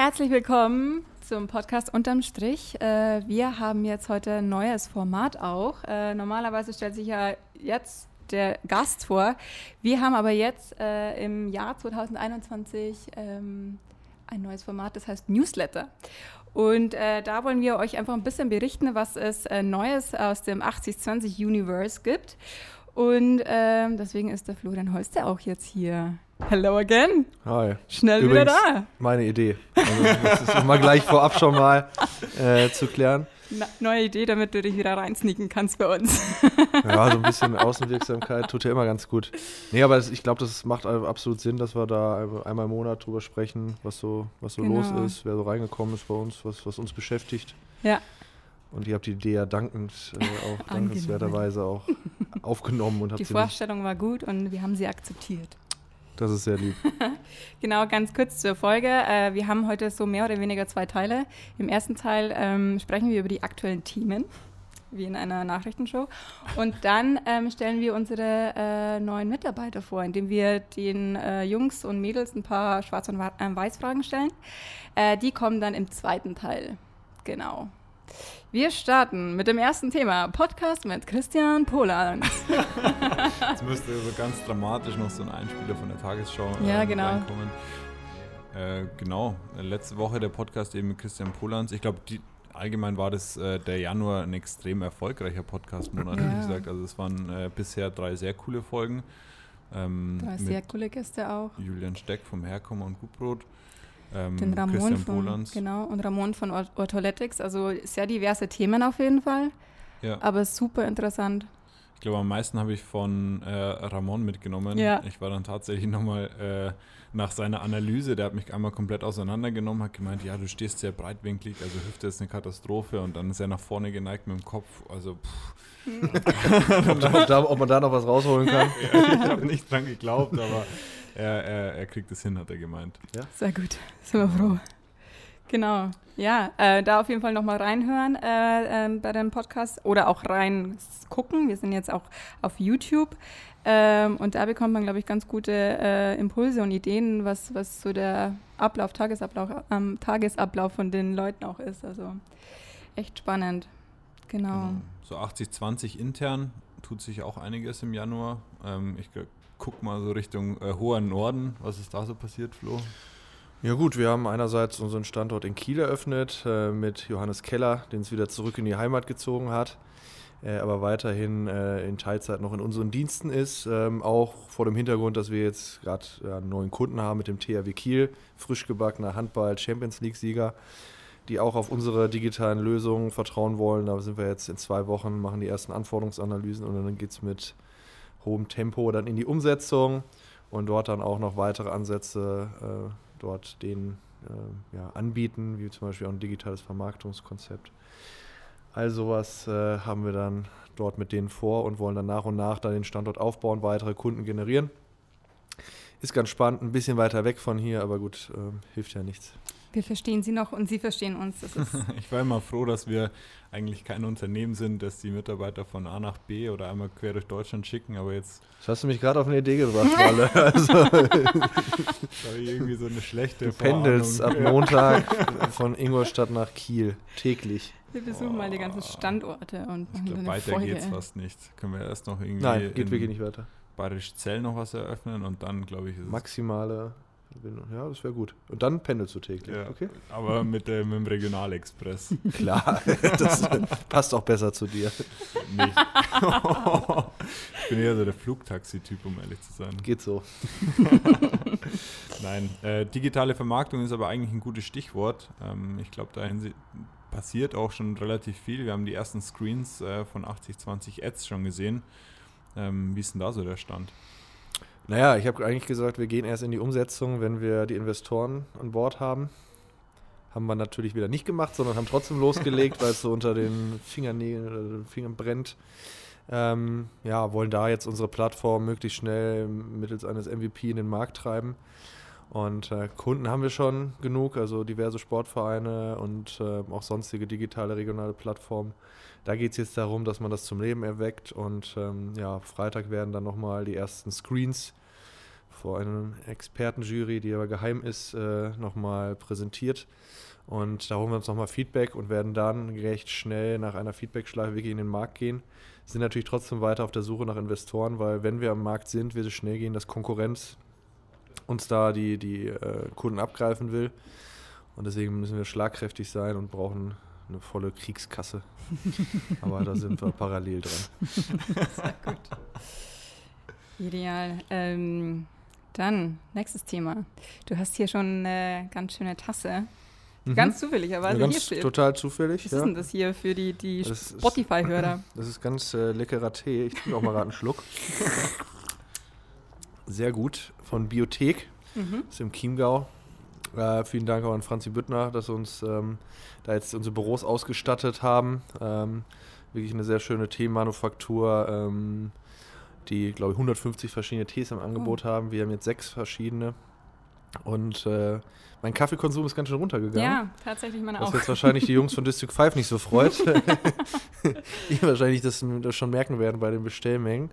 herzlich willkommen zum Podcast Unterm Strich. Äh, wir haben jetzt heute ein neues Format auch. Äh, normalerweise stellt sich ja jetzt der Gast vor. Wir haben aber jetzt äh, im Jahr 2021 ähm, ein neues Format, das heißt Newsletter. Und äh, da wollen wir euch einfach ein bisschen berichten, was es äh, Neues aus dem 8020 Universe gibt. Und ähm, deswegen ist der Florian Holster auch jetzt hier. Hello again. Hi. Schnell Übrigens wieder da. Meine Idee. Also das ist immer gleich vorab schon mal äh, zu klären. Na, neue Idee, damit du dich wieder reinsneaken kannst bei uns. ja, so ein bisschen Außenwirksamkeit tut ja immer ganz gut. Nee, aber ich glaube, das macht absolut Sinn, dass wir da einmal im Monat drüber sprechen, was so, was so genau. los ist, wer so reingekommen ist bei uns, was, was uns beschäftigt. Ja. Und ihr habt die Idee ja dankend, äh, auch dankenswerterweise auch aufgenommen. Und habt die Vorstellung war gut und wir haben sie akzeptiert. Das ist sehr lieb. genau, ganz kurz zur Folge. Äh, wir haben heute so mehr oder weniger zwei Teile. Im ersten Teil ähm, sprechen wir über die aktuellen Themen, wie in einer Nachrichtenshow. Und dann ähm, stellen wir unsere äh, neuen Mitarbeiter vor, indem wir den äh, Jungs und Mädels ein paar Schwarz- und äh, Weiß-Fragen stellen. Äh, die kommen dann im zweiten Teil. Genau. Wir starten mit dem ersten Thema, Podcast mit Christian Poland. Jetzt müsste so ganz dramatisch noch so ein Einspieler von der Tagesschau äh, ja, genau. reinkommen. Äh, genau, letzte Woche der Podcast eben mit Christian Polans. Ich glaube, allgemein war das äh, der Januar ein extrem erfolgreicher Podcast-Monat, ja. wie gesagt. Also es waren äh, bisher drei sehr coole Folgen. Ähm, drei sehr coole Gäste auch. Julian Steck vom Herkommen und Gutbrot. Ähm, Den Ramon von, genau, und Ramon von Ortholetics. Also sehr diverse Themen auf jeden Fall. Ja. Aber super interessant. Ich glaube, am meisten habe ich von äh, Ramon mitgenommen. Ja. Ich war dann tatsächlich nochmal äh, nach seiner Analyse, der hat mich einmal komplett auseinandergenommen, hat gemeint, ja, du stehst sehr breitwinklig, also Hüfte ist eine Katastrophe und dann ist er nach vorne geneigt mit dem Kopf. Also, ob, da, ob, man da noch was rausholen kann? ja, ich habe nicht dran geglaubt, aber er, er, er kriegt es hin, hat er gemeint. Ja? Sehr gut, sind wir froh. Genau, ja, äh, da auf jeden Fall nochmal reinhören äh, äh, bei dem Podcast oder auch rein gucken. Wir sind jetzt auch auf YouTube ähm, und da bekommt man, glaube ich, ganz gute äh, Impulse und Ideen, was, was so der Ablauf, Tagesablauf, ähm, Tagesablauf von den Leuten auch ist. Also echt spannend. Genau. genau. So 80-20 intern tut sich auch einiges im Januar. Ähm, ich guck mal so Richtung äh, hoher Norden. Was ist da so passiert, Flo? Ja gut, wir haben einerseits unseren Standort in Kiel eröffnet äh, mit Johannes Keller, den es wieder zurück in die Heimat gezogen hat, äh, aber weiterhin äh, in Teilzeit noch in unseren Diensten ist. Ähm, auch vor dem Hintergrund, dass wir jetzt gerade einen neuen Kunden haben mit dem THW Kiel, frisch gebackener Handball-Champions League-Sieger, die auch auf unsere digitalen Lösungen vertrauen wollen. Da sind wir jetzt in zwei Wochen, machen die ersten Anforderungsanalysen und dann geht es mit hohem Tempo dann in die Umsetzung und dort dann auch noch weitere Ansätze äh, dort denen äh, ja, anbieten, wie zum Beispiel auch ein digitales Vermarktungskonzept. All sowas äh, haben wir dann dort mit denen vor und wollen dann nach und nach dann den Standort aufbauen, weitere Kunden generieren. Ist ganz spannend, ein bisschen weiter weg von hier, aber gut, äh, hilft ja nichts. Wir verstehen Sie noch und Sie verstehen uns. ich war immer froh, dass wir eigentlich kein Unternehmen sind, das die Mitarbeiter von A nach B oder einmal quer durch Deutschland schicken, aber jetzt. Das hast du mich gerade auf eine Idee gebracht, Walle. also, irgendwie so eine schlechte Du pendelst ab Montag von Ingolstadt nach Kiel täglich. Wir besuchen oh. mal die ganzen Standorte und machen ich glaub, weiter Folge. geht's fast nicht. Können wir erst noch irgendwie. Nein, geht wirklich nicht weiter. Bayerisch Zell noch was eröffnen und dann, glaube ich, ist Maximale ja, das wäre gut. Und dann pendelst du täglich. Ja, okay. Aber mit, äh, mit dem Regionalexpress. Klar, das passt auch besser zu dir. Nicht. ich bin eher so der Flugtaxi-Typ, um ehrlich zu sein. Geht so. Nein, äh, digitale Vermarktung ist aber eigentlich ein gutes Stichwort. Ähm, ich glaube, da passiert auch schon relativ viel. Wir haben die ersten Screens äh, von 8020 Ads schon gesehen. Ähm, wie ist denn da so der Stand? Naja, ich habe eigentlich gesagt, wir gehen erst in die Umsetzung, wenn wir die Investoren an Bord haben. Haben wir natürlich wieder nicht gemacht, sondern haben trotzdem losgelegt, weil es so unter den Fingernägeln, Fingern brennt. Ähm, ja, wollen da jetzt unsere Plattform möglichst schnell mittels eines MVP in den Markt treiben. Und äh, Kunden haben wir schon genug, also diverse Sportvereine und äh, auch sonstige digitale regionale Plattformen. Da geht es jetzt darum, dass man das zum Leben erweckt und ähm, ja, Freitag werden dann nochmal die ersten Screens vor einer Expertenjury, die aber geheim ist, äh, nochmal präsentiert. Und da holen wir uns nochmal Feedback und werden dann recht schnell nach einer Feedback-Schleife wirklich in den Markt gehen. Sind natürlich trotzdem weiter auf der Suche nach Investoren, weil wenn wir am Markt sind, wird es schnell gehen, dass Konkurrenz uns da die, die äh, Kunden abgreifen will. Und deswegen müssen wir schlagkräftig sein und brauchen eine volle Kriegskasse. Aber da sind wir parallel dran. Sehr gut. Ideal. Ähm, dann, nächstes Thema. Du hast hier schon eine ganz schöne Tasse. Mhm. Ganz zufälligerweise ja, ganz hier steht. Total zufällig. Was ja. ist denn das hier für die, die Spotify-Hörer? Das ist ganz äh, leckerer Tee. Ich trinke auch mal gerade einen Schluck. Sehr gut. Von Biothek. Mhm. Das ist im Chiemgau. Äh, vielen Dank auch an Franzi Büttner, dass wir uns ähm, da jetzt unsere Büros ausgestattet haben. Ähm, wirklich eine sehr schöne Teemanufaktur, ähm, die, glaube ich, 150 verschiedene Tees im Angebot oh. haben. Wir haben jetzt sechs verschiedene. Und äh, mein Kaffeekonsum ist ganz schön runtergegangen. Ja, tatsächlich meine was auch. Was jetzt wahrscheinlich die Jungs von District 5 nicht so freut. die wahrscheinlich das, das, schon merken werden bei den Bestellmengen.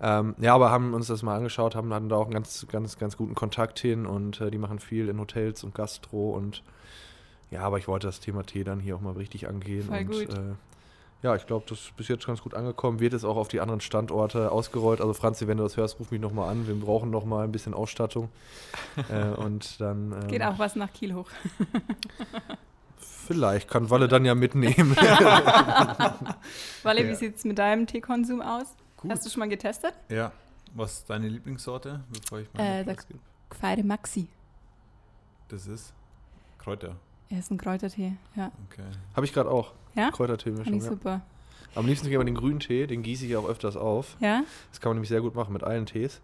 Ähm, ja, aber haben uns das mal angeschaut, haben dann da auch einen ganz, ganz, ganz guten Kontakt hin und äh, die machen viel in Hotels und Gastro und ja, aber ich wollte das Thema Tee dann hier auch mal richtig angehen. Voll und, gut. Äh, ja, ich glaube, das ist bis jetzt ganz gut angekommen. Wird es auch auf die anderen Standorte ausgerollt. Also Franzi, wenn du das hörst, ruf mich nochmal an. Wir brauchen nochmal ein bisschen Ausstattung. äh, und dann. Ähm, Geht auch was nach Kiel hoch. vielleicht kann Walle dann ja mitnehmen. Walle, ja. wie sieht es mit deinem Teekonsum aus? Gut. Hast du schon mal getestet? Ja. Was ist deine Lieblingssorte, bevor ich mal äh, der Quaire Maxi. Das ist Kräuter. Er ist ein Kräutertee, ja. Okay. Habe ich gerade auch. Ja? Kräutertee-Mischung. Ja. super. Am liebsten ich aber den grünen Tee, den gieße ich auch öfters auf. Ja? Das kann man nämlich sehr gut machen mit allen Tees.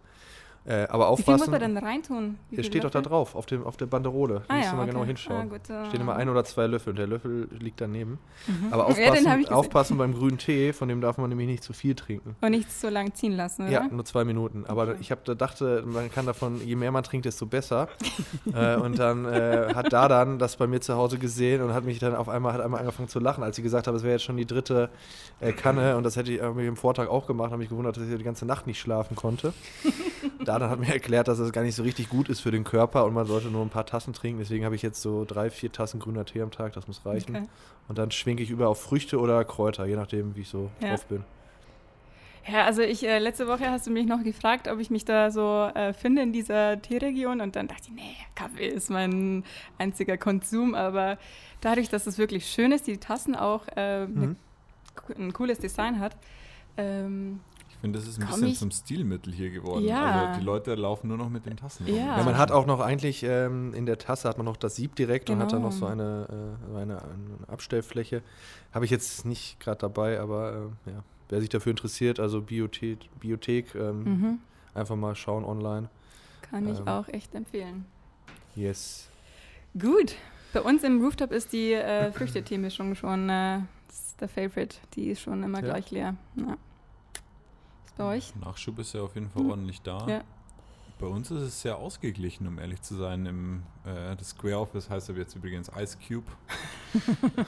Äh, aber aufpassen. Wie viel muss man denn reintun? Wie der steht doch da drauf, auf, dem, auf der Banderole. Da ah, musst ja, mal okay. genau hinschauen. Ah, gut, uh, Stehen immer ein oder zwei Löffel und der Löffel liegt daneben. Mhm. Aber aufpassen, ja, aufpassen beim grünen Tee, von dem darf man nämlich nicht zu viel trinken. Und nicht so lange ziehen lassen, oder? Ja, nur zwei Minuten. Aber okay. ich hab, da dachte, man kann davon, je mehr man trinkt, desto besser. äh, und dann äh, hat da dann das bei mir zu Hause gesehen und hat mich dann auf einmal, hat einmal angefangen zu lachen, als sie gesagt hat, es wäre jetzt schon die dritte äh, Kanne und das hätte ich irgendwie im Vortag auch gemacht, habe mich gewundert, dass ich die ganze Nacht nicht schlafen konnte. da dann hat mir erklärt, dass es gar nicht so richtig gut ist für den Körper und man sollte nur ein paar Tassen trinken. Deswegen habe ich jetzt so drei, vier Tassen grüner Tee am Tag, das muss reichen. Okay. Und dann schwenke ich über auf Früchte oder Kräuter, je nachdem, wie ich so ja. drauf bin. Ja, also ich, äh, letzte Woche hast du mich noch gefragt, ob ich mich da so äh, finde in dieser Teeregion und dann dachte ich, nee, Kaffee ist mein einziger Konsum, aber dadurch, dass es wirklich schön ist, die Tassen auch äh, mhm. ne, ein cooles Design hat, ähm, finde, das ist ein bisschen zum Stilmittel hier geworden. Ja. Also die Leute laufen nur noch mit den Tassen. Ja, ja man hat auch noch eigentlich ähm, in der Tasse hat man noch das Sieb direkt genau. und hat dann noch so genau. eine, äh, eine, eine Abstellfläche. Habe ich jetzt nicht gerade dabei, aber äh, ja, wer sich dafür interessiert, also Biothek, Biothek ähm, mhm. einfach mal schauen online. Kann ich ähm, auch echt empfehlen. Yes. Gut. Bei uns im Rooftop ist die äh, Früchtetee-Mischung schon äh, der Favorite. Die ist schon immer ja. gleich leer. Ja bei euch? Nachschub ist ja auf jeden Fall mhm. ordentlich da. Ja. Bei uns ist es sehr ausgeglichen, um ehrlich zu sein. Im, äh, das Square Office heißt aber jetzt übrigens Ice Cube.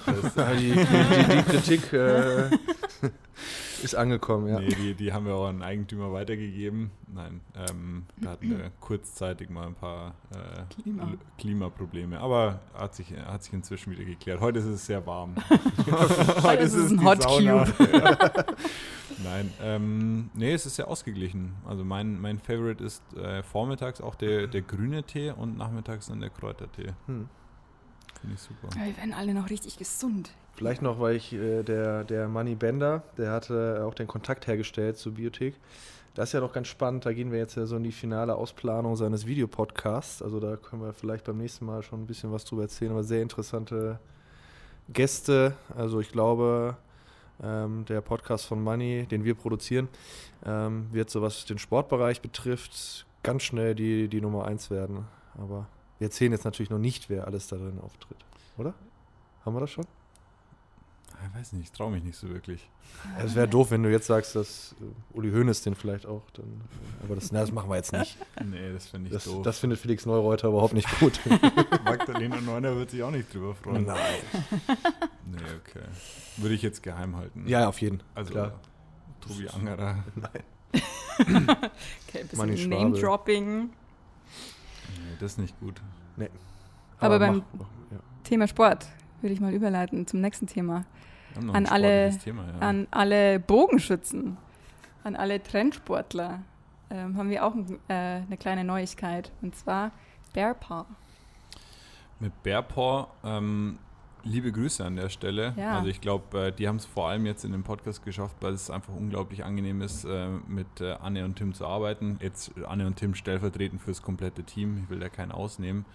das, die, die, die, die, Kritik äh, ist angekommen, ja. Nee, die, die haben wir auch an Eigentümer weitergegeben. Nein, ähm, da hatten wir kurzzeitig mal ein paar äh, Klima. Klimaprobleme. Aber hat sich, hat sich inzwischen wieder geklärt. Heute ist es sehr warm. Heute ist es ein Hot Sauna. Cube. Nein, ähm, nee, es ist sehr ausgeglichen. Also mein, mein Favorite ist äh, vormittags auch der, der grüne Tee und nachmittags dann der Kräutertee. Hm. Finde ich super. Ja, wir werden alle noch richtig gesund. Vielleicht noch, weil ich äh, der, der Money Bender, der hatte auch den Kontakt hergestellt zur Bibliothek. Das ist ja noch ganz spannend. Da gehen wir jetzt ja so in die finale Ausplanung seines Videopodcasts. Also da können wir vielleicht beim nächsten Mal schon ein bisschen was drüber erzählen. Aber sehr interessante Gäste. Also ich glaube, ähm, der Podcast von Money, den wir produzieren, ähm, wird so was den Sportbereich betrifft, ganz schnell die, die Nummer eins werden. Aber wir erzählen jetzt natürlich noch nicht, wer alles da drin auftritt. Oder? Haben wir das schon? Ich weiß nicht, ich traue mich nicht so wirklich. Es wäre doof, wenn du jetzt sagst, dass äh, Uli Hoeneß den vielleicht auch. Dann, aber das, na, das machen wir jetzt nicht. Nee, das finde ich das, doof. Das findet Felix Neureuter überhaupt nicht gut. Magdalena Neuner wird sich auch nicht drüber freuen. Nein. Nee, okay. Würde ich jetzt geheim halten. Ja, auf jeden. Also, Klar. Tobi Angerer. Nein. okay, ein bisschen Name-Dropping. Das ist nicht gut. Nee. Aber, Aber beim mach, ja. Thema Sport würde ich mal überleiten zum nächsten Thema. An alle, Thema, ja. an alle Bogenschützen, an alle Trendsportler ähm, haben wir auch äh, eine kleine Neuigkeit und zwar Bearpaw. Mit Bearpaw, ähm, liebe Grüße an der Stelle. Ja. Also ich glaube, äh, die haben es vor allem jetzt in dem Podcast geschafft, weil es einfach unglaublich angenehm ist, äh, mit äh, Anne und Tim zu arbeiten. Jetzt Anne und Tim stellvertretend fürs komplette Team. Ich will da keinen ausnehmen.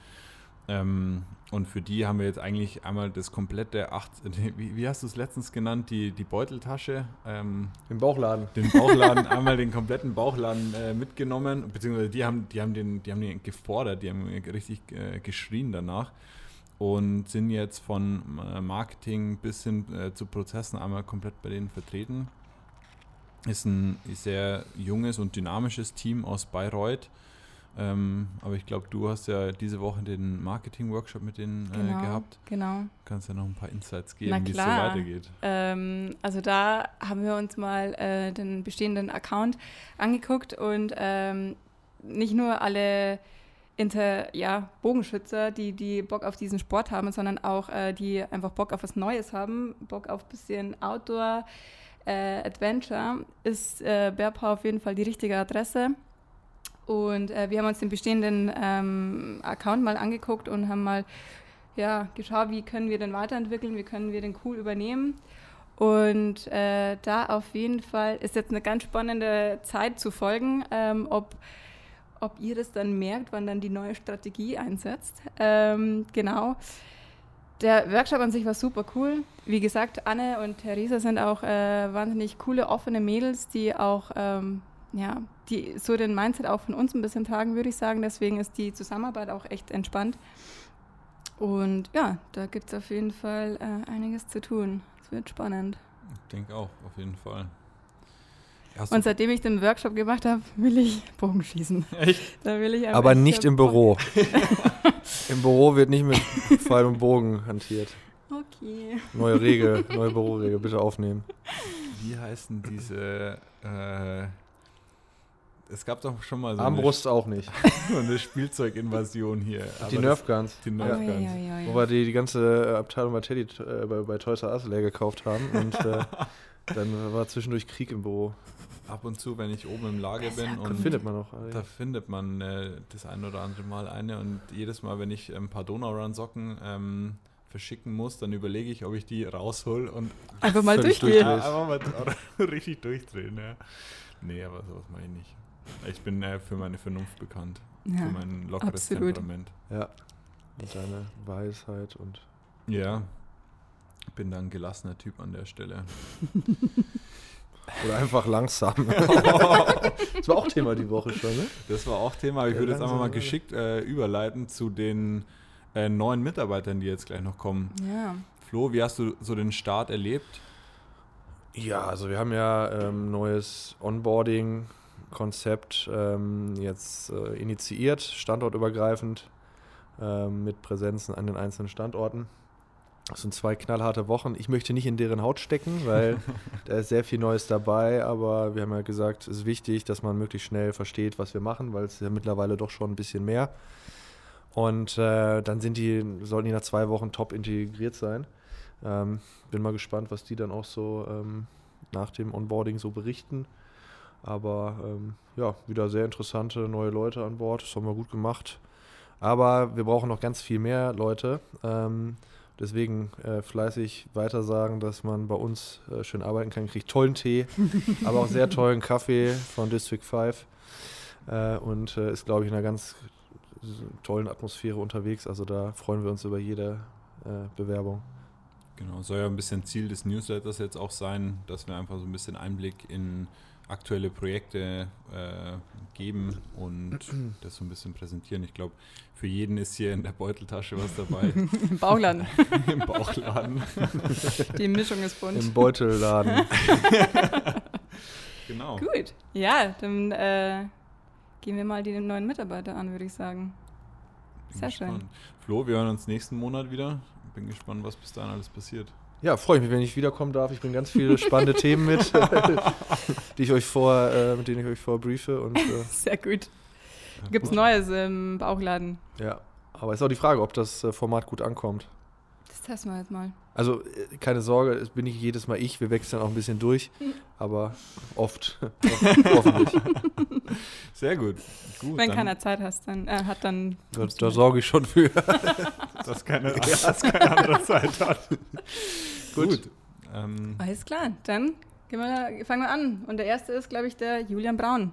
Ähm, und für die haben wir jetzt eigentlich einmal das komplette acht, wie, wie hast du es letztens genannt, die, die Beuteltasche? Ähm, den Bauchladen. Den Bauchladen, einmal den kompletten Bauchladen äh, mitgenommen, beziehungsweise die haben, die haben den, die haben den gefordert, die haben richtig äh, geschrien danach und sind jetzt von äh, Marketing bis hin äh, zu Prozessen einmal komplett bei denen vertreten. Ist ein sehr junges und dynamisches Team aus Bayreuth ähm, aber ich glaube, du hast ja diese Woche den Marketing-Workshop mit denen äh, genau, gehabt. Genau. Kannst ja noch ein paar Insights geben, wie es so weitergeht. Ähm, also da haben wir uns mal äh, den bestehenden Account angeguckt und ähm, nicht nur alle Inter, ja, Bogenschützer, die, die Bock auf diesen Sport haben, sondern auch äh, die einfach Bock auf was Neues haben, Bock auf ein bisschen Outdoor, äh, Adventure, ist äh, Bearpaw auf jeden Fall die richtige Adresse. Und äh, wir haben uns den bestehenden ähm, Account mal angeguckt und haben mal ja, geschaut, wie können wir den weiterentwickeln, wie können wir den cool übernehmen. Und äh, da auf jeden Fall ist jetzt eine ganz spannende Zeit zu folgen, ähm, ob, ob ihr das dann merkt, wann dann die neue Strategie einsetzt. Ähm, genau. Der Workshop an sich war super cool. Wie gesagt, Anne und Theresa sind auch äh, wahnsinnig coole, offene Mädels, die auch ähm, ja, die so den Mindset auch von uns ein bisschen tragen, würde ich sagen. Deswegen ist die Zusammenarbeit auch echt entspannt. Und ja, da gibt es auf jeden Fall äh, einiges zu tun. Es wird spannend. Ich denke auch, auf jeden Fall. Hast und seitdem ich den Workshop gemacht habe, will ich Bogenschießen. Echt? Da will ich Aber nicht im Büro. Im Büro wird nicht mit Pfeil und Bogen hantiert. Okay. Neue Regel, neue Büroregel, bitte aufnehmen. Wie heißen diese äh, es gab doch schon mal so Armbrust eine, auch nicht. so eine Spielzeuginvasion hier. die Nerfguns. Die Nerfguns. Oh, ja, ja, ja, Wo wir die, die ganze Abteilung bei Teddy äh, bei, bei Toys R Us leer gekauft haben und äh, dann war zwischendurch Krieg im Büro. Ab und zu, wenn ich oben im Lager bin und findet man noch, da findet man äh, das ein oder andere Mal eine und jedes Mal, wenn ich ein paar Donau-Run-Socken ähm, verschicken muss, dann überlege ich, ob ich die raushol und einfach mal durchdrehen. einfach mal richtig durchdrehen, ja. Nee, aber sowas mache ich nicht. Ich bin äh, für meine Vernunft bekannt. Ja, für mein lockeres absolut. Temperament. Ja. Und deine Weisheit und. Ja. Ich bin dann ein gelassener Typ an der Stelle. Oder einfach langsam. das war auch Thema die Woche schon, ne? Das war auch Thema. Ich ja, würde jetzt einfach mal geschickt äh, überleiten zu den äh, neuen Mitarbeitern, die jetzt gleich noch kommen. Ja. Flo, wie hast du so den Start erlebt? Ja, also wir haben ja ähm, neues Onboarding Konzept ähm, jetzt äh, initiiert, standortübergreifend, äh, mit Präsenzen an den einzelnen Standorten. Das sind zwei knallharte Wochen. Ich möchte nicht in deren Haut stecken, weil da ist sehr viel Neues dabei, aber wir haben ja gesagt, es ist wichtig, dass man möglichst schnell versteht, was wir machen, weil es ja mittlerweile doch schon ein bisschen mehr. Und äh, dann sind die, sollten die nach zwei Wochen top integriert sein. Ähm, bin mal gespannt, was die dann auch so ähm, nach dem Onboarding so berichten. Aber ähm, ja, wieder sehr interessante neue Leute an Bord. Das haben wir gut gemacht. Aber wir brauchen noch ganz viel mehr Leute. Deswegen äh, fleißig weiter sagen, dass man bei uns äh, schön arbeiten kann. Kriegt tollen Tee, aber auch sehr tollen Kaffee von District 5. Äh, und äh, ist, glaube ich, in einer ganz tollen Atmosphäre unterwegs. Also da freuen wir uns über jede äh, Bewerbung. Genau, soll ja ein bisschen Ziel des Newsletters jetzt auch sein, dass wir einfach so ein bisschen Einblick in aktuelle Projekte äh, geben und das so ein bisschen präsentieren. Ich glaube, für jeden ist hier in der Beuteltasche was dabei. Im Bauchladen. Im Bauchladen. Die Mischung ist bunt. Im Beutelladen. genau. Gut. Ja, dann äh, gehen wir mal die neuen Mitarbeiter an, würde ich sagen. Bin Sehr gespannt. schön. Flo, wir hören uns nächsten Monat wieder. Bin gespannt, was bis dahin alles passiert. Ja, freue ich mich, wenn ich wiederkommen darf. Ich bringe ganz viele spannende Themen mit, die ich euch vor, äh, mit denen ich euch vorbriefe. Und, äh, Sehr gut. Gibt es Neues im Bauchladen? Ja, aber ist auch die Frage, ob das äh, Format gut ankommt. Das testen wir jetzt mal. Also äh, keine Sorge, es bin nicht jedes Mal ich, wir wechseln auch ein bisschen durch, aber oft, hoffentlich. Sehr gut. gut Wenn keiner Zeit hast, dann, äh, hat, dann. Da, da sorge ich schon für. dass, keine, ja. dass keine andere Zeit hat. Gut. gut. Ähm. Alles klar, dann wir, fangen wir an. Und der erste ist, glaube ich, der Julian Braun.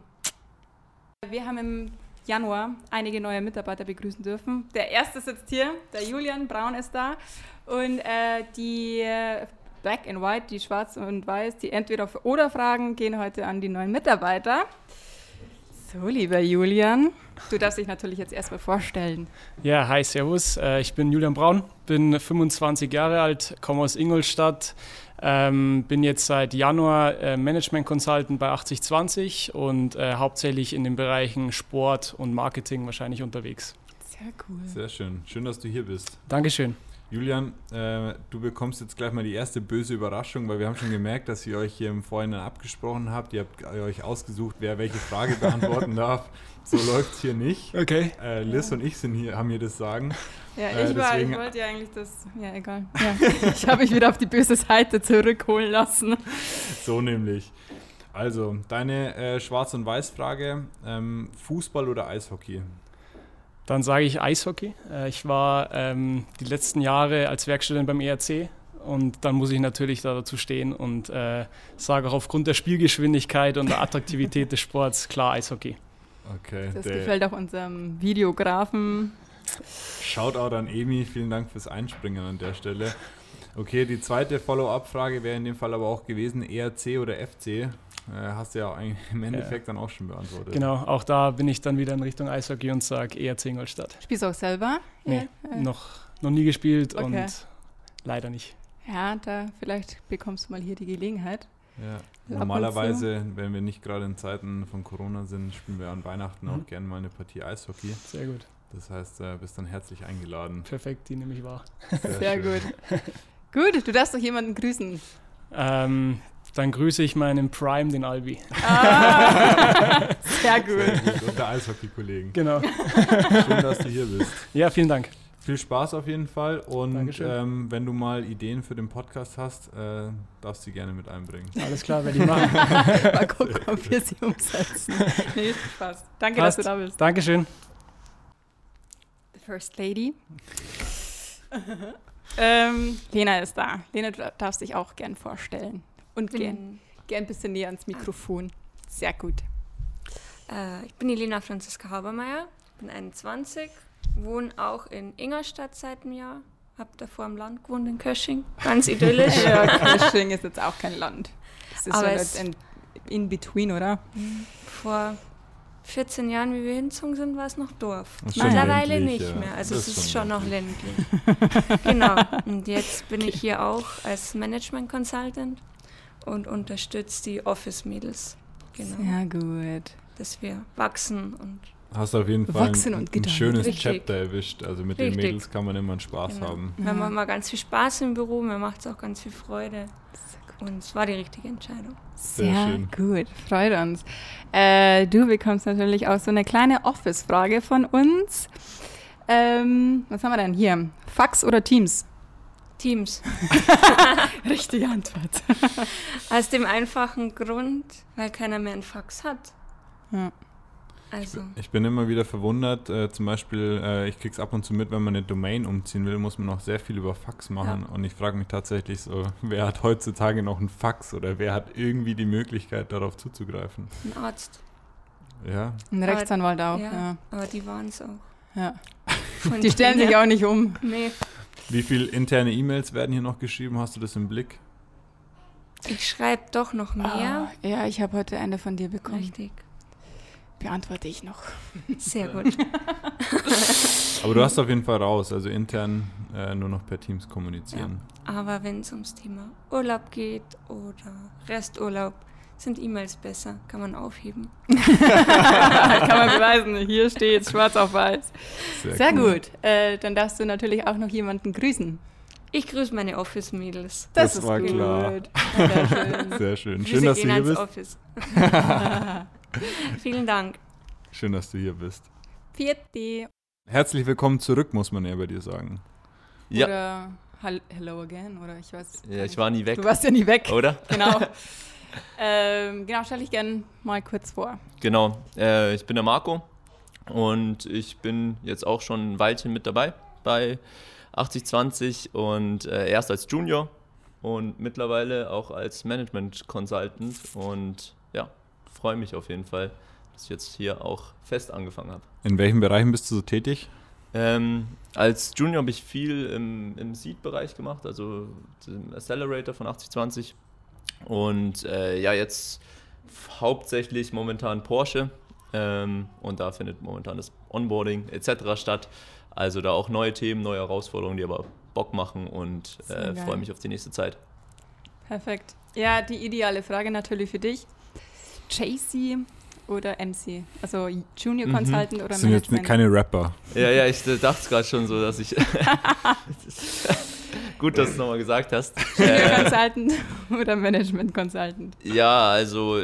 Wir haben im Januar einige neue Mitarbeiter begrüßen dürfen. Der erste sitzt hier, der Julian Braun ist da. Und äh, die äh, Black and White, die Schwarz und Weiß, die entweder oder Fragen gehen heute an die neuen Mitarbeiter. So, lieber Julian, du darfst dich natürlich jetzt erstmal vorstellen. Ja, hi, servus. Äh, ich bin Julian Braun, bin 25 Jahre alt, komme aus Ingolstadt, ähm, bin jetzt seit Januar äh, Management Consultant bei 8020 und äh, hauptsächlich in den Bereichen Sport und Marketing wahrscheinlich unterwegs. Sehr cool. Sehr schön. Schön, dass du hier bist. Dankeschön. Julian, äh, du bekommst jetzt gleich mal die erste böse Überraschung, weil wir haben schon gemerkt, dass ihr euch hier im Vorhinein abgesprochen habt. Ihr habt euch ausgesucht, wer welche Frage beantworten darf. So läuft es hier nicht. Okay. Äh, Liz ja. und ich sind hier, haben hier das Sagen. Ja, ich, äh, war, ich wollte ja eigentlich das. Ja, egal. Ja. ich habe mich wieder auf die böse Seite zurückholen lassen. So nämlich. Also, deine äh, Schwarz- und Weiß-Frage: ähm, Fußball oder Eishockey? Dann sage ich Eishockey. Äh, ich war ähm, die letzten Jahre als Werkstudent beim ERC und dann muss ich natürlich da dazu stehen und äh, sage auch aufgrund der Spielgeschwindigkeit und der Attraktivität des Sports klar Eishockey. Okay. Das gefällt auch unserem Videografen. Shoutout an Emi, vielen Dank fürs Einspringen an der Stelle. Okay, die zweite Follow-up-Frage wäre in dem Fall aber auch gewesen, ERC oder FC? Äh, hast du ja im Endeffekt ja. dann auch schon beantwortet. Genau, auch da bin ich dann wieder in Richtung Eishockey und sage eher Ingolstadt. Spielst du auch selber? Nee, ja. noch, noch nie gespielt okay. und leider nicht. Ja, da vielleicht bekommst du mal hier die Gelegenheit. Ja. Normalerweise, wenn wir nicht gerade in Zeiten von Corona sind, spielen wir an Weihnachten mhm. auch gerne mal eine Partie Eishockey. Sehr gut. Das heißt, du bist dann herzlich eingeladen. Perfekt, die nehme ich wahr. Sehr, Sehr gut. gut, du darfst doch jemanden grüßen. Ähm, dann grüße ich meinen Prime, den Albi. Ah, sehr gut. Und der Eishockey-Kollegen. Genau. Schön, dass du hier bist. Ja, vielen Dank. Viel Spaß auf jeden Fall und ähm, wenn du mal Ideen für den Podcast hast, äh, darfst du sie gerne mit einbringen. Alles klar, werde ich machen. mal gucken, ob wir sie umsetzen. Nee, Spaß. Danke, Passt. dass du da bist. Dankeschön. The First Lady. ähm, Lena ist da. Lena, du darfst dich auch gern vorstellen. Und gern, gern ein bisschen näher ans Mikrofon. Sehr gut. Äh, ich bin die Lena Franziska Habermeier, bin 21, wohne auch in Ingolstadt seit einem Jahr. Hab davor im Land gewohnt, in Kösching. Ganz idyllisch. ja, Kösching ist jetzt auch kein Land. Das ist Aber so ein In-Between, oder? Vor 14 Jahren, wie wir hingezogen sind, war es noch Dorf. Mittlerweile ländlich, nicht ja. mehr. Also es ist schon noch ländlich. genau. Und jetzt bin ich hier auch als Management Consultant und unterstützt die Office-Mädels. Genau. Sehr gut. Dass wir wachsen und Hast auf jeden Fall ein, ein schönes Richtig. Chapter erwischt. Also mit Richtig. den Mädels kann man immer einen Spaß genau. haben. Wir haben immer ganz viel Spaß im Büro, mir macht es auch ganz viel Freude. Und es war die richtige Entscheidung. Sehr, Sehr gut, freut uns. Äh, du bekommst natürlich auch so eine kleine Office-Frage von uns. Ähm, was haben wir denn hier? Fax oder Teams? Teams. Richtige Antwort. Aus dem einfachen Grund, weil keiner mehr ein Fax hat. Ja. Also. Ich, bin immer wieder verwundert, äh, zum Beispiel, äh, ich krieg's ab und zu mit, wenn man eine Domain umziehen will, muss man noch sehr viel über Fax machen. Ja. Und ich frage mich tatsächlich so, wer hat heutzutage noch ein Fax oder wer hat irgendwie die Möglichkeit, darauf zuzugreifen? Ein Arzt. Ja. Ein Rechtsanwalt auch, ja. ja. Aber die waren es auch. Ja. die stellen sich auch nicht um. Nee. Wie viele interne E-Mails werden hier noch geschrieben? Hast du das im Blick? Ich schreibe doch noch mehr. Oh, ja, ich habe heute eine von dir bekommen. Richtig. Beantworte ich noch. Sehr gut. Aber du hast auf jeden Fall raus, also intern äh, nur noch per Teams kommunizieren. Ja. Aber wenn es ums Thema Urlaub geht oder Resturlaub, sind E-Mails besser, kann man aufheben. kann man beweisen, hier steht schwarz auf weiß. Sehr, Sehr cool. gut. Äh, dann darfst du natürlich auch noch jemanden grüßen. Ich grüße meine Office-Mädels. Das, das, ist war gut. klar. Sehr schön. Sehr schön. Schön, dass du hier bist. Vielen Dank. Schön, dass du hier bist. Vierte. Herzlich willkommen zurück, muss man ja bei dir sagen. Ja. Oder Hello again, oder ich weiß. Ja, ich war nie weg. Du warst ja nie weg. Oder? Genau. ähm, genau, stelle ich gerne mal kurz vor. Genau, äh, ich bin der Marco und ich bin jetzt auch schon ein Weilchen mit dabei bei 8020 und äh, erst als Junior und mittlerweile auch als Management Consultant und ja, freue mich auf jeden Fall, dass ich jetzt hier auch fest angefangen habe. In welchen Bereichen bist du so tätig? Ähm, als Junior habe ich viel im, im Seed-Bereich gemacht, also im Accelerator von 8020 und äh, ja, jetzt hauptsächlich momentan Porsche ähm, und da findet momentan das Onboarding etc. statt. Also da auch neue Themen, neue Herausforderungen, die aber Bock machen und äh, freue mich auf die nächste Zeit. Perfekt. Ja, die ideale Frage natürlich für dich. JC oder MC? Also Junior mhm. Consultant mhm. oder Das sind jetzt keine Rapper. Ja, ja, ich dachte gerade schon so, dass ich. Gut, dass du es nochmal gesagt hast. Junior äh, Consultant oder Management Consultant? Ja, also.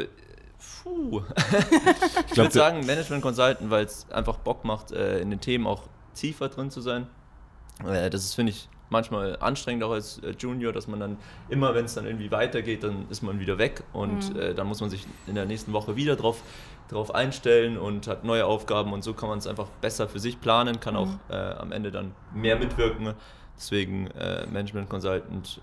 Puh. ich würde sagen Management Consultant, weil es einfach Bock macht, äh, in den Themen auch tiefer drin zu sein. Äh, das ist, finde ich, manchmal anstrengend auch als äh, Junior, dass man dann immer, wenn es dann irgendwie weitergeht, dann ist man wieder weg und mhm. äh, dann muss man sich in der nächsten Woche wieder drauf, drauf einstellen und hat neue Aufgaben und so kann man es einfach besser für sich planen, kann mhm. auch äh, am Ende dann mehr mitwirken. Deswegen äh, Management Consultant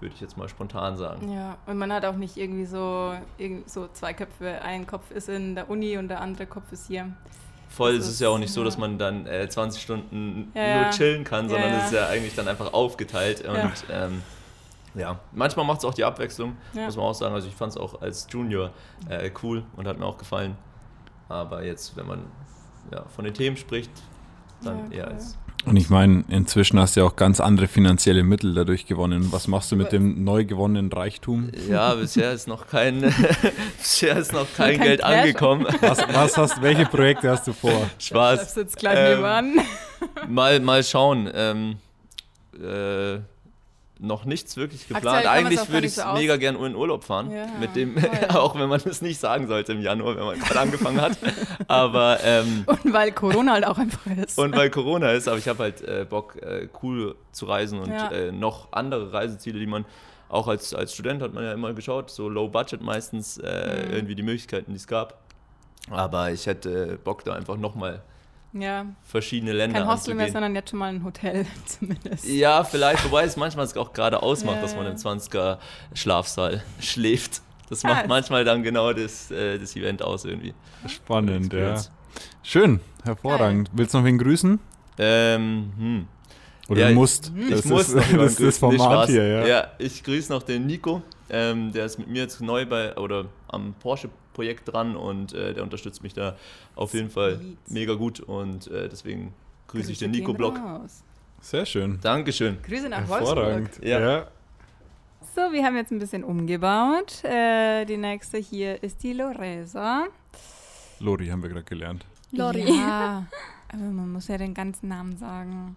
würde ich jetzt mal spontan sagen. Ja, und man hat auch nicht irgendwie so, irgendwie so zwei Köpfe. Ein Kopf ist in der Uni und der andere Kopf ist hier. Voll, es ist ja auch nicht so, dass man dann äh, 20 Stunden ja, nur chillen kann, sondern es ist ja eigentlich dann einfach aufgeteilt. Und ähm, ja, manchmal macht es auch die Abwechslung, muss man auch sagen. Also ich fand es auch als Junior äh, cool und hat mir auch gefallen. Aber jetzt, wenn man von den Themen spricht, dann eher als und ich meine, inzwischen hast du ja auch ganz andere finanzielle Mittel dadurch gewonnen. Was machst du mit dem neu gewonnenen Reichtum? Ja, bisher ist noch kein, bisher ist noch kein, kein Geld Cash. angekommen. Was, was, hast, welche Projekte hast du vor? Spaß. Jetzt gleich ähm, mal, mal schauen. Ähm, äh, noch nichts wirklich geplant. Aktuell Eigentlich würde ich so mega gern in Urlaub fahren. Ja, mit dem, auch wenn man es nicht sagen sollte im Januar, wenn man gerade angefangen hat. Aber ähm, und weil Corona halt auch einfach ist. Und weil Corona ist, aber ich habe halt äh, Bock, äh, cool zu reisen und ja. äh, noch andere Reiseziele, die man auch als, als Student hat man ja immer geschaut, so Low Budget meistens äh, mhm. irgendwie die Möglichkeiten, die es gab. Aber ich hätte Bock da einfach nochmal ja. verschiedene Länder Kein Hostel mehr, sondern jetzt schon mal ein Hotel zumindest. Ja, vielleicht, wobei es manchmal auch gerade ausmacht, ja, dass man im 20er Schlafsaal schläft. Das macht ah, manchmal dann genau das, äh, das Event aus irgendwie. Spannend, ja. Schön, hervorragend. Willst du noch wen grüßen? Ähm, hm. Oder ja, du musst. Ich, das ich muss noch das ist das Format hier, ja. Ja, ich grüße noch den Nico. Ähm, der ist mit mir jetzt neu bei oder am Porsche Projekt dran und äh, der unterstützt mich da auf jeden Fall mega gut und äh, deswegen grüße, grüße ich den Nico Block. Sehr schön. Dankeschön. Grüße nach Wolfsburg. Ja. ja. So, wir haben jetzt ein bisschen umgebaut. Äh, die nächste hier ist die Loresa. Lori haben wir gerade gelernt. Lori. Ja. Aber man muss ja den ganzen Namen sagen.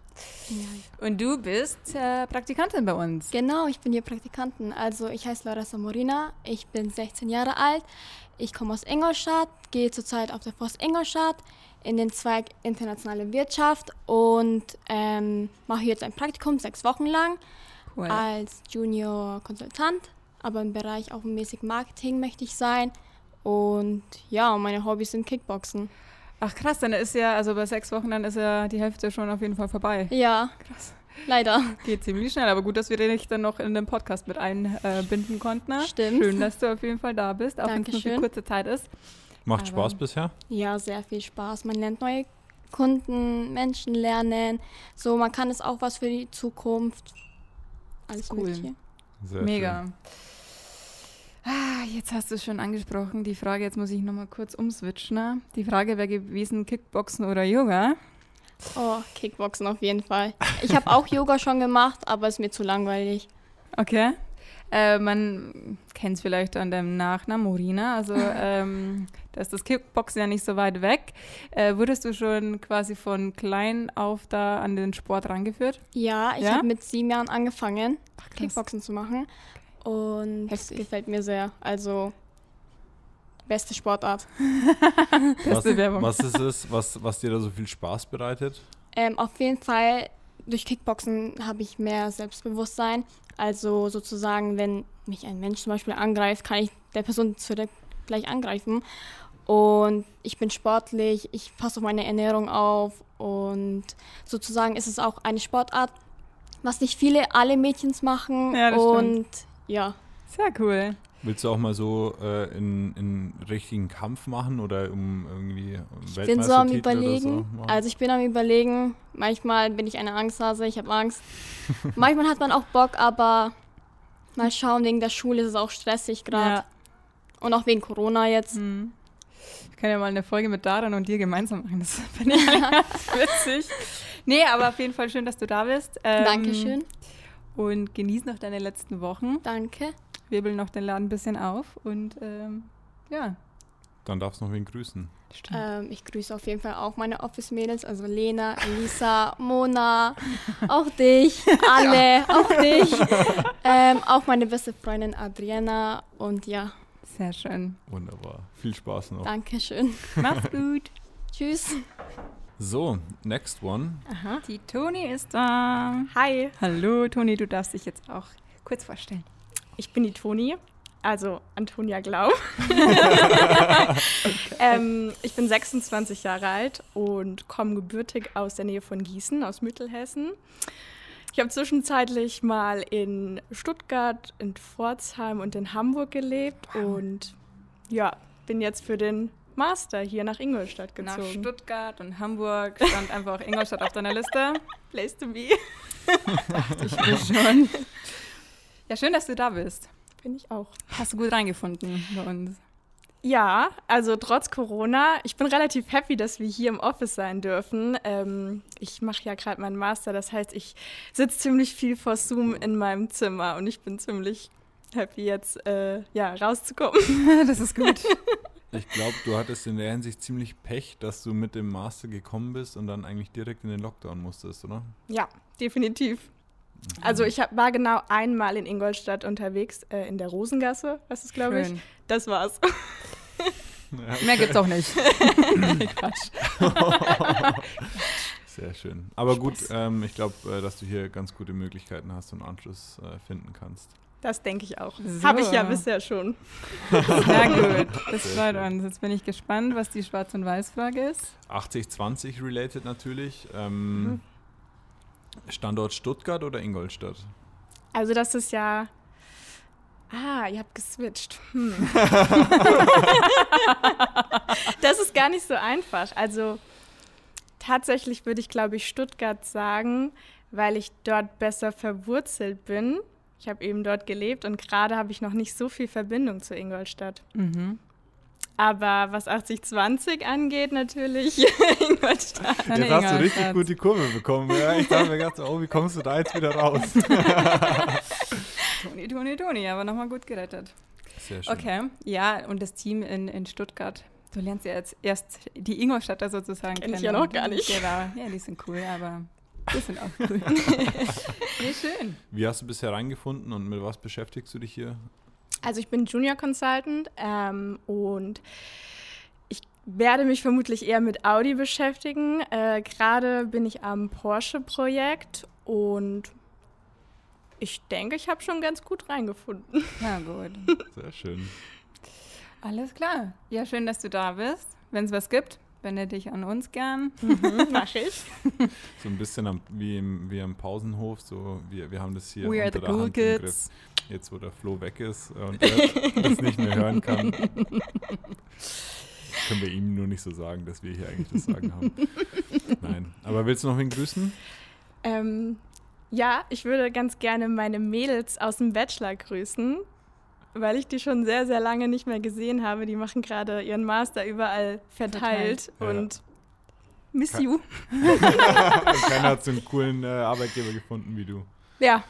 Ja. Und du bist äh, Praktikantin bei uns. Genau, ich bin hier Praktikantin. Also ich heiße Larissa Morina, ich bin 16 Jahre alt. Ich komme aus Ingolstadt, gehe zurzeit auf der Forst Ingolstadt in den Zweig internationale Wirtschaft und ähm, mache jetzt ein Praktikum sechs Wochen lang cool. als Junior-Konsultant. Aber im Bereich auch mäßig Marketing möchte ich sein. Und ja, meine Hobbys sind Kickboxen. Ach krass, dann ist ja, also bei sechs Wochen, dann ist ja die Hälfte schon auf jeden Fall vorbei. Ja. Krass. Leider. Geht ziemlich schnell, aber gut, dass wir dich dann noch in den Podcast mit einbinden äh, konnten. Ne? Stimmt. Schön, dass du auf jeden Fall da bist, auch wenn es nur für kurze Zeit ist. Macht aber Spaß bisher? Ja, sehr viel Spaß. Man lernt neue Kunden, Menschen lernen. So, man kann es auch was für die Zukunft. Alles cool. Mögliche. Sehr Mega. Schön. Ah, jetzt hast du es schon angesprochen. Die Frage, jetzt muss ich nochmal kurz umswitchen. Ne? Die Frage wäre gewesen, Kickboxen oder Yoga? Oh, Kickboxen auf jeden Fall. Ich habe auch Yoga schon gemacht, aber es ist mir zu langweilig. Okay. Äh, man kennt es vielleicht an dem Nachnamen Morina. Also ähm, da ist das Kickboxen ja nicht so weit weg. Äh, wurdest du schon quasi von klein auf da an den Sport rangeführt? Ja, ich ja? habe mit sieben Jahren angefangen, Ach, Kickboxen zu machen. Und es gefällt mir sehr. Also beste Sportart. beste was, was ist es, was, was dir da so viel Spaß bereitet? Ähm, auf jeden Fall, durch Kickboxen habe ich mehr Selbstbewusstsein. Also sozusagen, wenn mich ein Mensch zum Beispiel angreift, kann ich der Person zurück gleich angreifen. Und ich bin sportlich, ich passe auf meine Ernährung auf und sozusagen ist es auch eine Sportart, was nicht viele, alle Mädchens machen. Ja, das und stimmt. ja. Sehr cool. Willst du auch mal so äh, in, in richtigen Kampf machen oder um irgendwie Ich bin so am überlegen. So also ich bin am überlegen. Manchmal bin ich eine Angsthase, ich habe Angst. Manchmal hat man auch Bock, aber mal schauen, wegen der Schule ist es auch stressig gerade. Ja. Und auch wegen Corona jetzt. Mhm. Ich kann ja mal eine Folge mit Daran und dir gemeinsam machen. Das finde ich witzig. Nee, aber auf jeden Fall schön, dass du da bist. Ähm, Dankeschön. Und genieß noch deine letzten Wochen. Danke wirbeln noch den Laden ein bisschen auf und ähm, ja. Dann darfst du noch wen grüßen. Ähm, ich grüße auf jeden Fall auch meine Office-Mädels, also Lena, Elisa, Mona, auch dich, alle, auch dich, ähm, auch meine beste Freundin Adriana und ja. Sehr schön. Wunderbar. Viel Spaß noch. Dankeschön. Mach's gut. Tschüss. So, next one. Aha. Die Toni ist da. Hi. Hallo, Toni, du darfst dich jetzt auch kurz vorstellen. Ich bin die Toni, also Antonia Glau. okay. ähm, ich bin 26 Jahre alt und komme gebürtig aus der Nähe von Gießen, aus Mittelhessen. Ich habe zwischenzeitlich mal in Stuttgart, in Pforzheim und in Hamburg gelebt und ja, bin jetzt für den Master hier nach Ingolstadt gezogen. Nach Stuttgart und Hamburg stand einfach auch Ingolstadt auf deiner Liste. Place to be. Dachte ich mir schon. Ja, schön, dass du da bist. Bin ich auch. Hast du gut reingefunden bei uns? Ja, also trotz Corona, ich bin relativ happy, dass wir hier im Office sein dürfen. Ähm, ich mache ja gerade meinen Master, das heißt, ich sitze ziemlich viel vor Zoom in meinem Zimmer und ich bin ziemlich happy, jetzt äh, ja, rauszukommen. das ist gut. Ich glaube, du hattest in der Hinsicht ziemlich Pech, dass du mit dem Master gekommen bist und dann eigentlich direkt in den Lockdown musstest, oder? Ja, definitiv. Also ich hab, war genau einmal in Ingolstadt unterwegs, äh, in der Rosengasse, was ist glaube ich. Das war's. Ja. Mehr gibt's auch nicht. Sehr schön. Aber Spaß. gut, ähm, ich glaube, äh, dass du hier ganz gute Möglichkeiten hast und Anschluss äh, finden kannst. Das denke ich auch. So. Habe ich ja bisher schon. Sehr gut. Das freut uns. Jetzt bin ich gespannt, was die Schwarz- und Weiß-Frage ist. 80-20 related natürlich. Ähm, mhm. Standort Stuttgart oder Ingolstadt? Also das ist ja. Ah, ihr habt geswitcht. Hm. das ist gar nicht so einfach. Also tatsächlich würde ich, glaube ich, Stuttgart sagen, weil ich dort besser verwurzelt bin. Ich habe eben dort gelebt und gerade habe ich noch nicht so viel Verbindung zu Ingolstadt. Mhm. Aber was 80-20 angeht, natürlich Ingolstadt. Jetzt Ingolstadt. hast du richtig gut die Kurve bekommen. Ja, ich dachte mir ganz, oh, wie kommst du da jetzt wieder raus? Toni, Toni, Toni, aber nochmal gut gerettet. Sehr schön. Okay, ja, und das Team in, in Stuttgart. Du lernst ja jetzt erst die Ingolstädter sozusagen Kenn kennen. ich ja noch gar nicht. Genau. Ja, die sind cool, aber die sind auch cool. nee, schön. Wie hast du bisher reingefunden und mit was beschäftigst du dich hier also ich bin Junior Consultant ähm, und ich werde mich vermutlich eher mit Audi beschäftigen. Äh, Gerade bin ich am Porsche-Projekt und ich denke, ich habe schon ganz gut reingefunden. Ja, gut. Sehr schön. Alles klar. Ja, schön, dass du da bist. Wenn es was gibt, wende dich an uns gern. Mhm, mach ich. So ein bisschen am, wie, im, wie am Pausenhof. So, wir, wir haben das hier We unter the cool Hand kids. Jetzt, wo der Flo weg ist und er das nicht mehr hören kann, können wir ihm nur nicht so sagen, dass wir hier eigentlich das Sagen haben. Nein. Aber willst du noch wen grüßen? Ähm, ja, ich würde ganz gerne meine Mädels aus dem Bachelor grüßen, weil ich die schon sehr, sehr lange nicht mehr gesehen habe. Die machen gerade ihren Master überall verteilt, verteilt. und ja. miss Ke you. Keiner hat so einen coolen äh, Arbeitgeber gefunden wie du. Ja,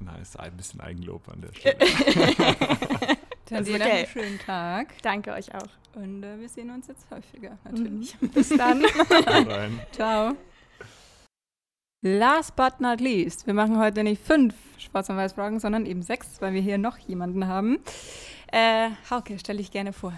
Nice, ein bisschen Eigenlob an der Stelle. Dann dir okay. einen schönen Tag. Danke euch auch. Und äh, wir sehen uns jetzt häufiger, natürlich. Mhm. Bis dann. Ciao. Last but not least, wir machen heute nicht fünf Schwarz- und Weiß-Fragen, sondern eben sechs, weil wir hier noch jemanden haben. Äh, Hauke, stell dich gerne vor.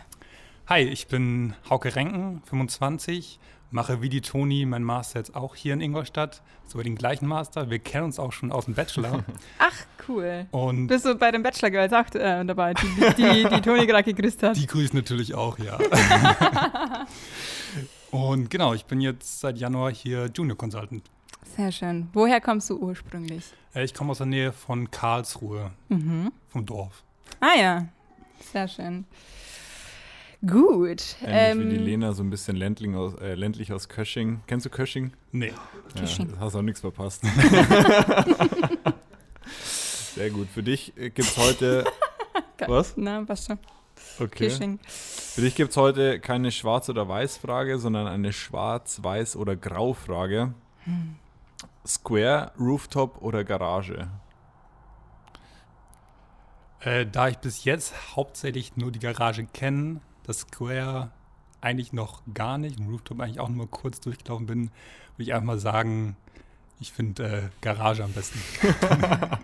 Hi, ich bin Hauke Renken, 25, mache wie die Toni mein Master jetzt auch hier in Ingolstadt, sogar den gleichen Master. Wir kennen uns auch schon aus dem Bachelor. Ach, cool. Und Bist du bei dem Bachelor Girls auch äh, dabei, die, die, die Toni gerade gegrüßt hat? Die grüßt natürlich auch, ja. Und genau, ich bin jetzt seit Januar hier Junior Consultant. Sehr schön. Woher kommst du ursprünglich? Äh, ich komme aus der Nähe von Karlsruhe, mhm. vom Dorf. Ah ja, sehr schön. Gut. Ähnlich ähm, wie die ähm, Lena, so ein bisschen ländlich aus, äh, ländlich aus Kösching. Kennst du Kösching? Nee. Ja, Kösching. hast auch nichts verpasst. Sehr gut. Für dich äh, gibt es heute. was? Na, was schon. Okay. Kösching. Für dich gibt es heute keine Schwarz- oder Weiß-Frage, sondern eine Schwarz-, Weiß- oder Grau-Frage. Hm. Square, Rooftop oder Garage? Äh, da ich bis jetzt hauptsächlich nur die Garage kenne, das Square eigentlich noch gar nicht, im Rooftop eigentlich auch nur kurz durchgelaufen bin, würde ich einfach mal sagen, ich finde äh, Garage am besten.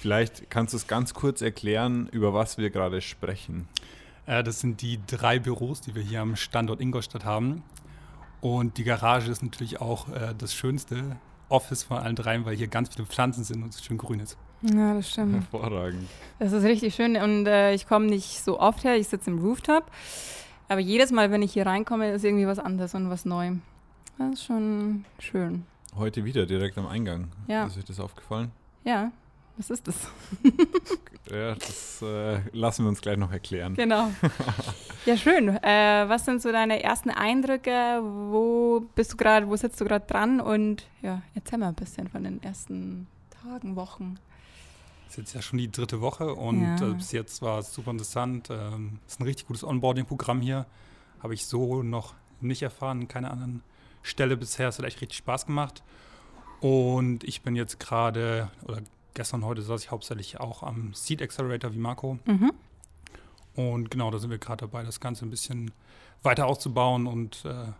Vielleicht kannst du es ganz kurz erklären, über was wir gerade sprechen. Äh, das sind die drei Büros, die wir hier am Standort Ingolstadt haben. Und die Garage ist natürlich auch äh, das schönste Office von allen dreien, weil hier ganz viele Pflanzen sind und es schön grün ist. Ja, das stimmt. Hervorragend. Das ist richtig schön und äh, ich komme nicht so oft her, ich sitze im Rooftop. Aber jedes Mal, wenn ich hier reinkomme, ist irgendwie was anderes und was neu. Das ist schon schön. Heute wieder direkt am Eingang. Ja. Ist euch das aufgefallen? Ja. Was ist das? ja, das äh, lassen wir uns gleich noch erklären. Genau. Ja, schön. Äh, was sind so deine ersten Eindrücke? Wo bist du gerade, wo sitzt du gerade dran? Und ja, erzähl mal ein bisschen von den ersten Tagen, Wochen. Ist jetzt ja schon die dritte Woche und ja. äh, bis jetzt war es super interessant. Ähm, ist ein richtig gutes Onboarding-Programm hier. Habe ich so noch nicht erfahren, keine anderen Stelle bisher. Es hat echt richtig Spaß gemacht. Und ich bin jetzt gerade, oder gestern, heute saß ich hauptsächlich auch am Seed Accelerator wie Marco. Mhm. Und genau, da sind wir gerade dabei, das Ganze ein bisschen weiter auszubauen und äh,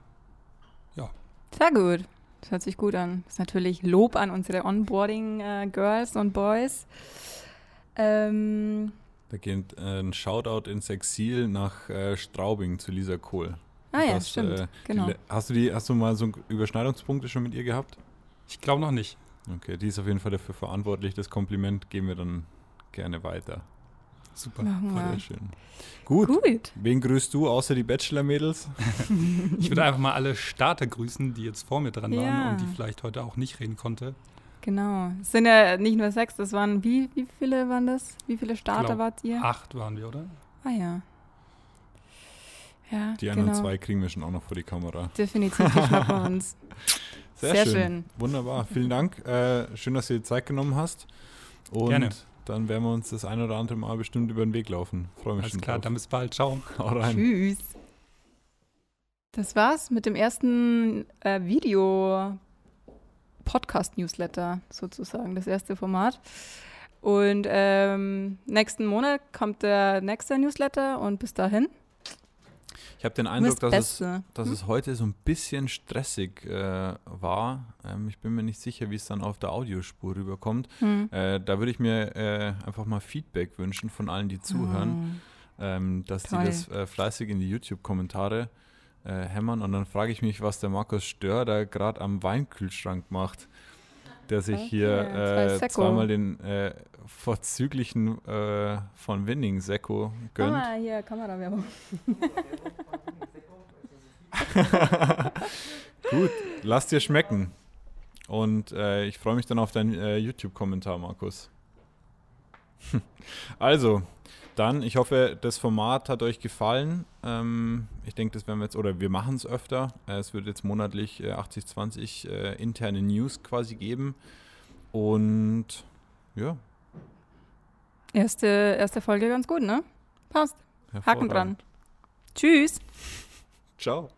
ja. Sehr gut. Das hört sich gut an. Das ist natürlich Lob an unsere Onboarding-Girls äh, und Boys. Ähm, da geht äh, ein Shoutout ins Exil nach äh, Straubing zu Lisa Kohl. Ah ja, hast, stimmt. Äh, genau. Die, hast, du die, hast du mal so Überschneidungspunkte schon mit ihr gehabt? Ich glaube noch nicht. Okay, die ist auf jeden Fall dafür verantwortlich. Das Kompliment geben wir dann gerne weiter. Super, sehr schön. Gut. Gut. Wen grüßt du außer die Bachelor-Mädels? ich würde einfach mal alle Starter grüßen, die jetzt vor mir dran ja. waren und die vielleicht heute auch nicht reden konnte. Genau. Es sind ja nicht nur sechs, das waren, wie, wie viele waren das? Wie viele Starter glaub, wart ihr? Acht waren wir, oder? Ah ja. Ja, die anderen genau. zwei kriegen wir schon auch noch vor die Kamera. Definitiv, die schnappen wir uns. Sehr, Sehr schön. schön. Wunderbar. Vielen Dank. Äh, schön, dass du dir Zeit genommen hast. Und Gerne. dann werden wir uns das ein oder andere Mal bestimmt über den Weg laufen. Freue mich Alles schon. klar, drauf. dann bis bald. Ciao. Tschüss. Das war's mit dem ersten äh, Video Podcast-Newsletter sozusagen, das erste Format. Und ähm, nächsten Monat kommt der nächste Newsletter und bis dahin ich habe den Eindruck, dass, es, dass hm? es heute so ein bisschen stressig äh, war. Ähm, ich bin mir nicht sicher, wie es dann auf der Audiospur rüberkommt. Hm. Äh, da würde ich mir äh, einfach mal Feedback wünschen von allen, die zuhören, hm. ähm, dass Toll. die das äh, fleißig in die YouTube-Kommentare äh, hämmern. Und dann frage ich mich, was der Markus Stör da gerade am Weinkühlschrank macht der sich okay, hier äh, zweimal den äh, vorzüglichen äh, von Winning Sekko gönnt. Ah, hier, Kamerawerbung. Gut, lass dir schmecken. Und äh, ich freue mich dann auf deinen äh, YouTube-Kommentar, Markus. also, dann, ich hoffe, das Format hat euch gefallen. Ähm, ich denke, das werden wir jetzt, oder wir machen es öfter. Äh, es wird jetzt monatlich äh, 80-20 äh, interne News quasi geben. Und ja. Erste, erste Folge ganz gut, ne? Passt. Haken dran. Tschüss. Ciao.